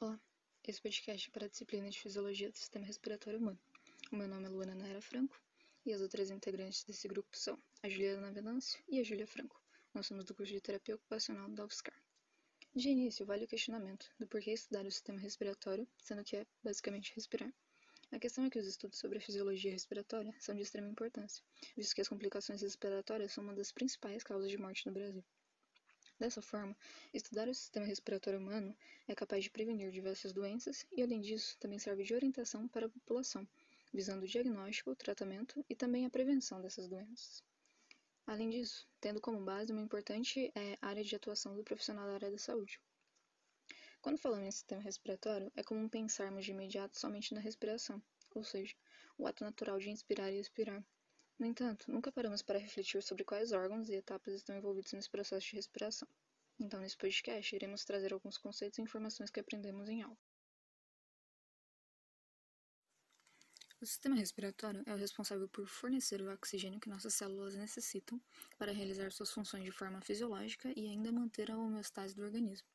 Olá, esse podcast é para a disciplina de Fisiologia do Sistema Respiratório Humano. O meu nome é Luana Naira Franco e as outras integrantes desse grupo são a Juliana Venâncio e a Júlia Franco. Nós somos do curso de Terapia Ocupacional da UFSCar. De início, vale o questionamento do porquê estudar o sistema respiratório, sendo que é basicamente respirar. A questão é que os estudos sobre a fisiologia respiratória são de extrema importância, visto que as complicações respiratórias são uma das principais causas de morte no Brasil. Dessa forma, estudar o sistema respiratório humano é capaz de prevenir diversas doenças e, além disso, também serve de orientação para a população, visando o diagnóstico, o tratamento e também a prevenção dessas doenças. Além disso, tendo como base uma importante é, área de atuação do profissional da área da saúde. Quando falamos em sistema respiratório, é comum pensarmos de imediato somente na respiração, ou seja, o ato natural de inspirar e expirar, no entanto, nunca paramos para refletir sobre quais órgãos e etapas estão envolvidos nesse processo de respiração. Então, nesse podcast, iremos trazer alguns conceitos e informações que aprendemos em aula. O sistema respiratório é o responsável por fornecer o oxigênio que nossas células necessitam para realizar suas funções de forma fisiológica e ainda manter a homeostase do organismo,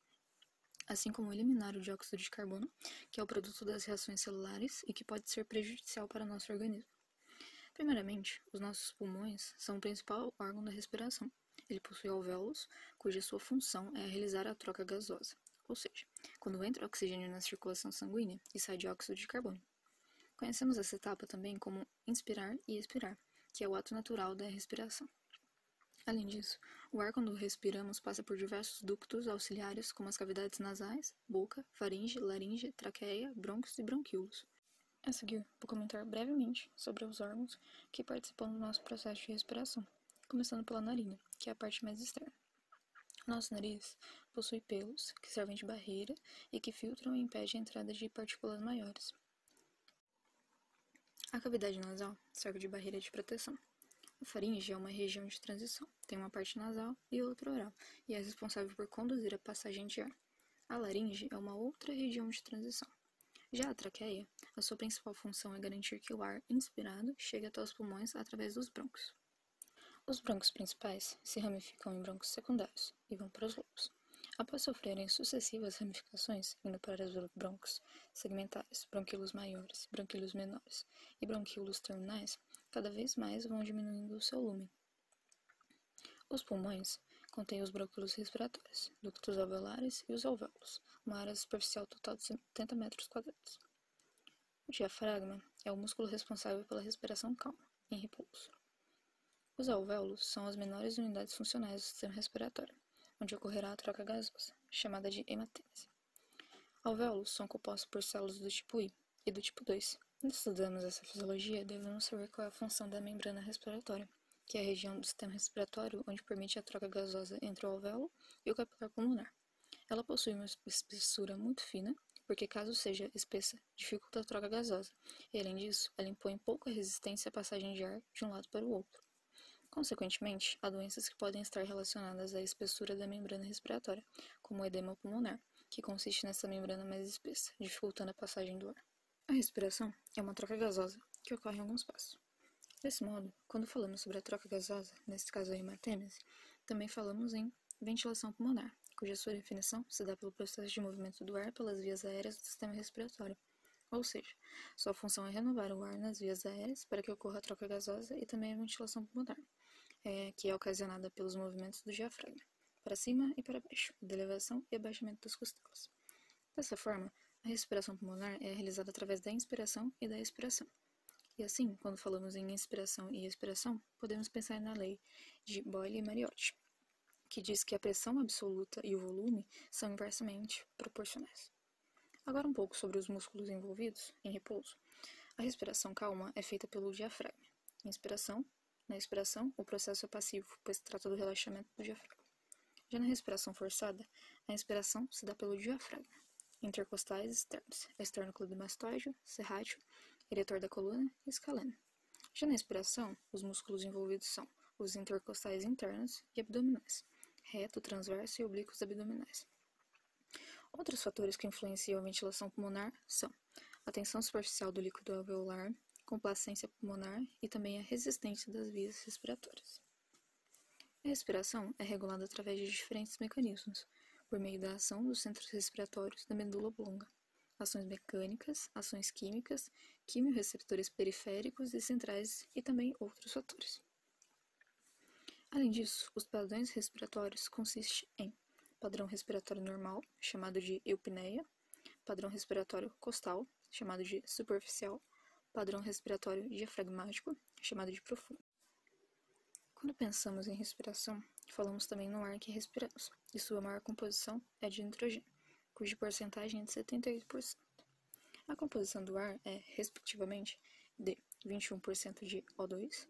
assim como eliminar o dióxido de carbono, que é o produto das reações celulares e que pode ser prejudicial para nosso organismo. Primeiramente, os nossos pulmões são o principal órgão da respiração. Ele possui alvéolos, cuja sua função é realizar a troca gasosa, ou seja, quando entra oxigênio na circulação sanguínea e sai dióxido de carbono. Conhecemos essa etapa também como inspirar e expirar, que é o ato natural da respiração. Além disso, o ar quando respiramos passa por diversos ductos auxiliares, como as cavidades nasais, boca, faringe, laringe, traqueia, brônquios e bronquíolos. A seguir, vou comentar brevemente sobre os órgãos que participam do nosso processo de respiração, começando pela narina, que é a parte mais externa. Nosso nariz possui pelos que servem de barreira e que filtram e impedem a entrada de partículas maiores. A cavidade nasal serve de barreira de proteção. A faringe é uma região de transição, tem uma parte nasal e outra oral, e é responsável por conduzir a passagem de ar. A laringe é uma outra região de transição. Já a traqueia, a sua principal função é garantir que o ar inspirado chegue até os pulmões através dos brônquios. Os brônquios principais se ramificam em brônquios secundários e vão para os lobos. Após sofrerem sucessivas ramificações, indo para os brônquios segmentares, bronquíolos maiores, bronquíolos menores e bronquíolos terminais, cada vez mais vão diminuindo o seu lumen. Os pulmões contêm os brônquios respiratórios, ductos alveolares e os alvéolos, uma área superficial total de 70 metros quadrados. O diafragma é o músculo responsável pela respiração calma, em repouso. Os alvéolos são as menores unidades funcionais do sistema respiratório, onde ocorrerá a troca gasosa, chamada de hematênese. Alvéolos são compostos por células do tipo I e do tipo 2. Quando estudamos essa fisiologia, devemos saber qual é a função da membrana respiratória, que é a região do sistema respiratório onde permite a troca gasosa entre o alvéolo e o capilar pulmonar. Ela possui uma espessura muito fina, porque caso seja espessa, dificulta a troca gasosa, e além disso, ela impõe pouca resistência à passagem de ar de um lado para o outro. Consequentemente, há doenças que podem estar relacionadas à espessura da membrana respiratória, como o edema pulmonar, que consiste nessa membrana mais espessa, dificultando a passagem do ar. A respiração é uma troca gasosa que ocorre em alguns passos. Desse modo, quando falamos sobre a troca gasosa, nesse caso a hematêmese, também falamos em ventilação pulmonar, cuja sua definição se dá pelo processo de movimento do ar pelas vias aéreas do sistema respiratório. Ou seja, sua função é renovar o ar nas vias aéreas para que ocorra a troca gasosa e também a ventilação pulmonar, é, que é ocasionada pelos movimentos do diafragma, para cima e para baixo, de elevação e abaixamento das costelas. Dessa forma, a respiração pulmonar é realizada através da inspiração e da expiração. E assim, quando falamos em inspiração e expiração, podemos pensar na lei de Boyle e Mariotti, que diz que a pressão absoluta e o volume são inversamente proporcionais. Agora um pouco sobre os músculos envolvidos em repouso. A respiração calma é feita pelo diafragma. Inspiração. Na expiração, o processo é passivo, pois trata do relaxamento do diafragma. Já na respiração forçada, a inspiração se dá pelo diafragma. Intercostais externos, esternocleidomastoide, serrátil, eretor da coluna e escaleno. Já na expiração, os músculos envolvidos são os intercostais internos e abdominais reto, transverso e oblíquos abdominais. Outros fatores que influenciam a ventilação pulmonar são a tensão superficial do líquido alveolar, complacência pulmonar e também a resistência das vias respiratórias. A respiração é regulada através de diferentes mecanismos, por meio da ação dos centros respiratórios da medula oblonga, ações mecânicas, ações químicas, quimiorreceptores periféricos e centrais e também outros fatores. Além disso, os padrões respiratórios consistem em padrão respiratório normal, chamado de eupneia, padrão respiratório costal, chamado de superficial, padrão respiratório diafragmático, chamado de profundo. Quando pensamos em respiração, falamos também no ar que respiramos, e sua maior composição é de nitrogênio, cuja porcentagem é de 78%. A composição do ar é, respectivamente, de 21% de O2,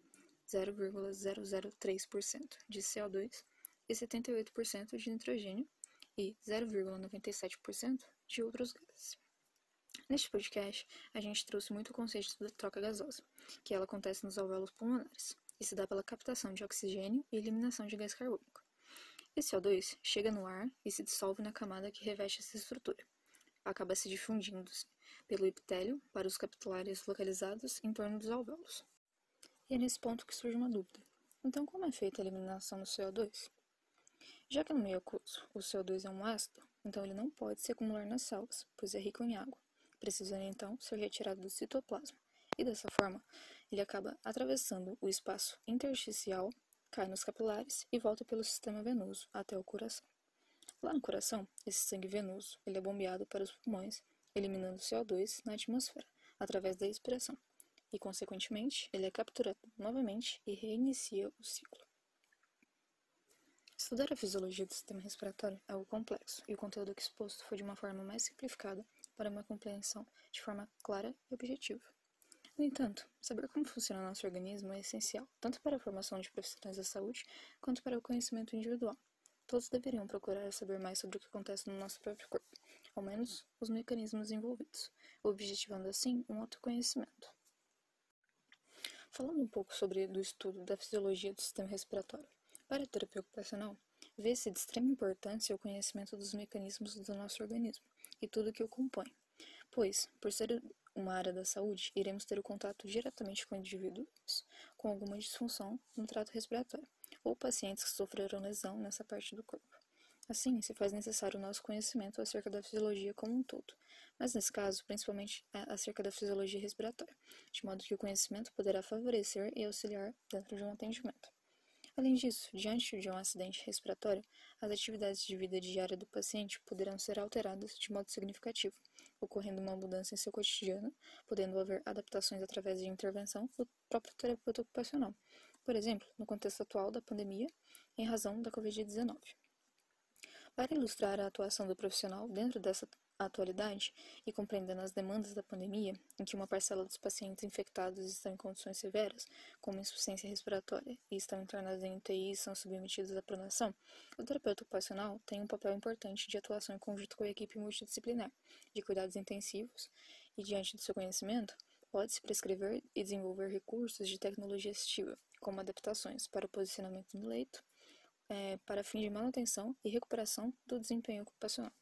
0,003% de CO2 e 78% de nitrogênio e 0,97% de outros gases. Neste podcast, a gente trouxe muito o conceito da troca gasosa, que ela acontece nos alvéolos pulmonares e se dá pela captação de oxigênio e eliminação de gás carbônico. Esse CO2 chega no ar e se dissolve na camada que reveste essa estrutura. Acaba se difundindo pelo epitélio para os capilares localizados em torno dos alvéolos. E é nesse ponto que surge uma dúvida. Então, como é feita a eliminação do CO2? Já que no meio aquoso o CO2 é um ácido, então ele não pode se acumular nas células, pois é rico em água, precisando então ser retirado do citoplasma. E dessa forma, ele acaba atravessando o espaço intersticial, cai nos capilares e volta pelo sistema venoso até o coração. Lá no coração, esse sangue venoso ele é bombeado para os pulmões, eliminando CO2 na atmosfera através da expiração e, consequentemente, ele é capturado novamente e reinicia o ciclo. Estudar a fisiologia do sistema respiratório é algo complexo, e o conteúdo aqui exposto foi de uma forma mais simplificada para uma compreensão de forma clara e objetiva. No entanto, saber como funciona nosso organismo é essencial, tanto para a formação de profissionais da saúde, quanto para o conhecimento individual. Todos deveriam procurar saber mais sobre o que acontece no nosso próprio corpo, ao menos os mecanismos envolvidos, objetivando assim um autoconhecimento. Falando um pouco sobre do estudo da fisiologia do sistema respiratório. Para a terapia ocupacional, vê-se de extrema importância o conhecimento dos mecanismos do nosso organismo e tudo o que o compõe, pois, por ser uma área da saúde, iremos ter o contato diretamente com indivíduos com alguma disfunção no trato respiratório ou pacientes que sofreram lesão nessa parte do corpo. Assim, se faz necessário o nosso conhecimento acerca da fisiologia como um todo, mas nesse caso, principalmente é acerca da fisiologia respiratória, de modo que o conhecimento poderá favorecer e auxiliar dentro de um atendimento. Além disso, diante de um acidente respiratório, as atividades de vida diária do paciente poderão ser alteradas de modo significativo, ocorrendo uma mudança em seu cotidiano, podendo haver adaptações através de intervenção do próprio terapeuta ocupacional, por exemplo, no contexto atual da pandemia, em razão da Covid-19. Para ilustrar a atuação do profissional dentro dessa atualidade e compreendendo as demandas da pandemia, em que uma parcela dos pacientes infectados estão em condições severas, como insuficiência respiratória, e estão internados em UTI e são submetidos à pronação, o terapeuta ocupacional tem um papel importante de atuação em conjunto com a equipe multidisciplinar de cuidados intensivos e, diante do seu conhecimento, pode-se prescrever e desenvolver recursos de tecnologia assistiva, como adaptações para o posicionamento no leito, é, para fim de manutenção e recuperação do desempenho ocupacional.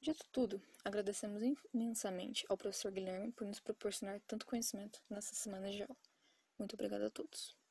Dito tudo, agradecemos imensamente ao professor Guilherme por nos proporcionar tanto conhecimento nessa semana de aula. Muito obrigada a todos.